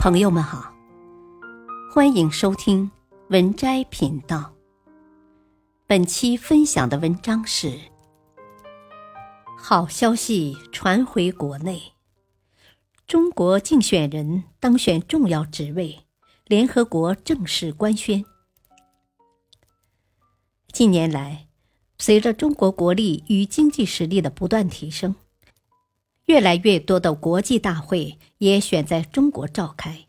朋友们好，欢迎收听文摘频道。本期分享的文章是：好消息传回国内，中国竞选人当选重要职位，联合国正式官宣。近年来，随着中国国力与经济实力的不断提升。越来越多的国际大会也选在中国召开，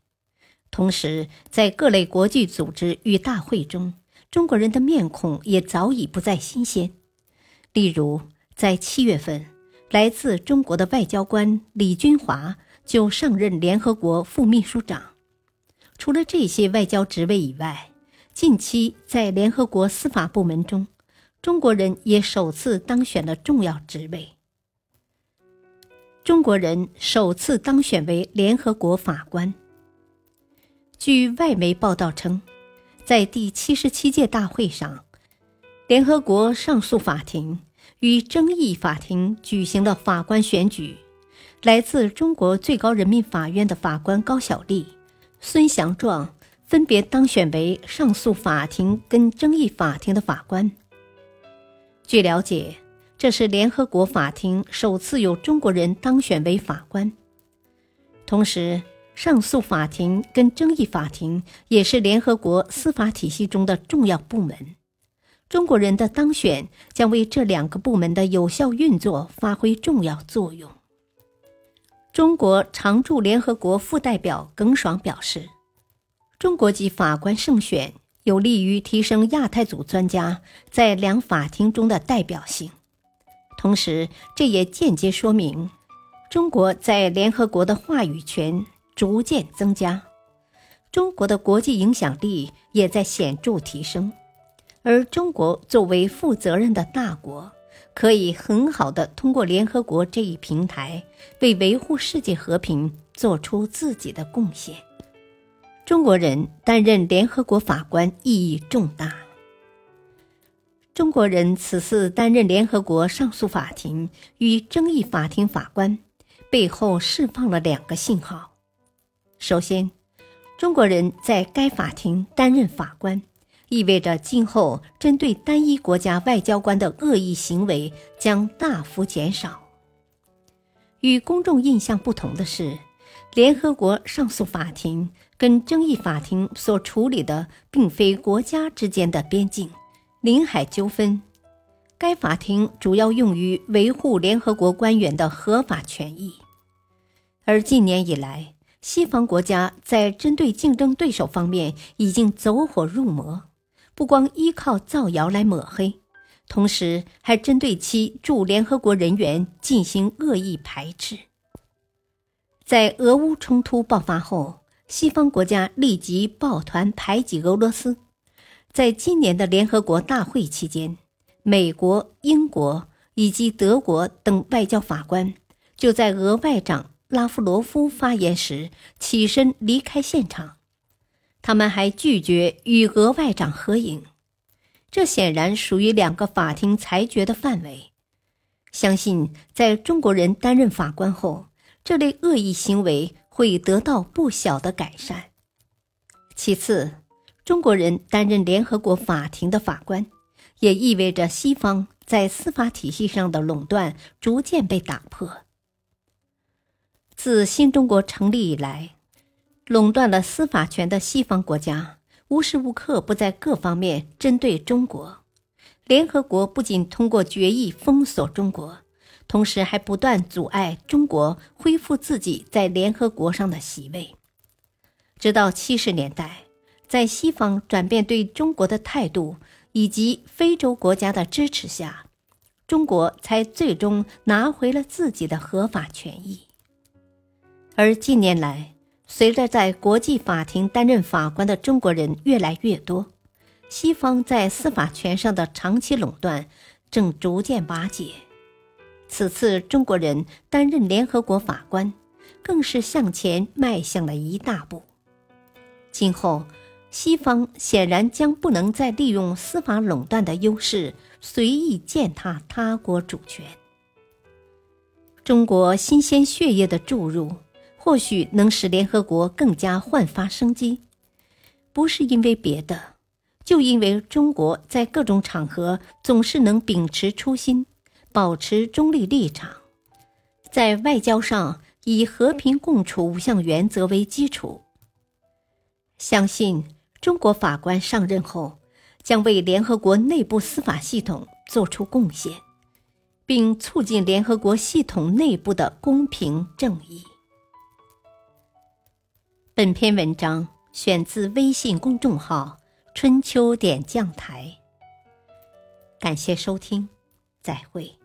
同时在各类国际组织与大会中，中国人的面孔也早已不再新鲜。例如，在七月份，来自中国的外交官李军华就上任联合国副秘书长。除了这些外交职位以外，近期在联合国司法部门中，中国人也首次当选了重要职位。中国人首次当选为联合国法官。据外媒报道称，在第七十七届大会上，联合国上诉法庭与争议法庭举行了法官选举。来自中国最高人民法院的法官高小丽、孙祥壮分别当选为上诉法庭跟争议法庭的法官。据了解。这是联合国法庭首次有中国人当选为法官，同时，上诉法庭跟争议法庭也是联合国司法体系中的重要部门。中国人的当选将为这两个部门的有效运作发挥重要作用。中国常驻联合国副代表耿爽表示：“中国籍法官胜选有利于提升亚太组专家在两法庭中的代表性。”同时，这也间接说明，中国在联合国的话语权逐渐增加，中国的国际影响力也在显著提升。而中国作为负责任的大国，可以很好的通过联合国这一平台，为维护世界和平做出自己的贡献。中国人担任联合国法官意义重大。中国人此次担任联合国上诉法庭与争议法庭法官，背后释放了两个信号：首先，中国人在该法庭担任法官，意味着今后针对单一国家外交官的恶意行为将大幅减少。与公众印象不同的是，联合国上诉法庭跟争议法庭所处理的并非国家之间的边境。领海纠纷，该法庭主要用于维护联合国官员的合法权益。而近年以来，西方国家在针对竞争对手方面已经走火入魔，不光依靠造谣来抹黑，同时还针对其驻联合国人员进行恶意排斥。在俄乌冲突爆发后，西方国家立即抱团排挤俄罗斯。在今年的联合国大会期间，美国、英国以及德国等外交法官就在俄外长拉夫罗夫发言时起身离开现场，他们还拒绝与俄外长合影，这显然属于两个法庭裁决的范围。相信在中国人担任法官后，这类恶意行为会得到不小的改善。其次。中国人担任联合国法庭的法官，也意味着西方在司法体系上的垄断逐渐被打破。自新中国成立以来，垄断了司法权的西方国家无时无刻不在各方面针对中国。联合国不仅通过决议封锁中国，同时还不断阻碍中国恢复自己在联合国上的席位。直到七十年代。在西方转变对中国的态度以及非洲国家的支持下，中国才最终拿回了自己的合法权益。而近年来，随着在国际法庭担任法官的中国人越来越多，西方在司法权上的长期垄断正逐渐瓦解。此次中国人担任联合国法官，更是向前迈向了一大步。今后。西方显然将不能再利用司法垄断的优势随意践踏他国主权。中国新鲜血液的注入，或许能使联合国更加焕发生机。不是因为别的，就因为中国在各种场合总是能秉持初心，保持中立立场，在外交上以和平共处五项原则为基础。相信中国法官上任后，将为联合国内部司法系统做出贡献，并促进联合国系统内部的公平正义。本篇文章。选自微信公众号“春秋点将台”，感谢收听，再会。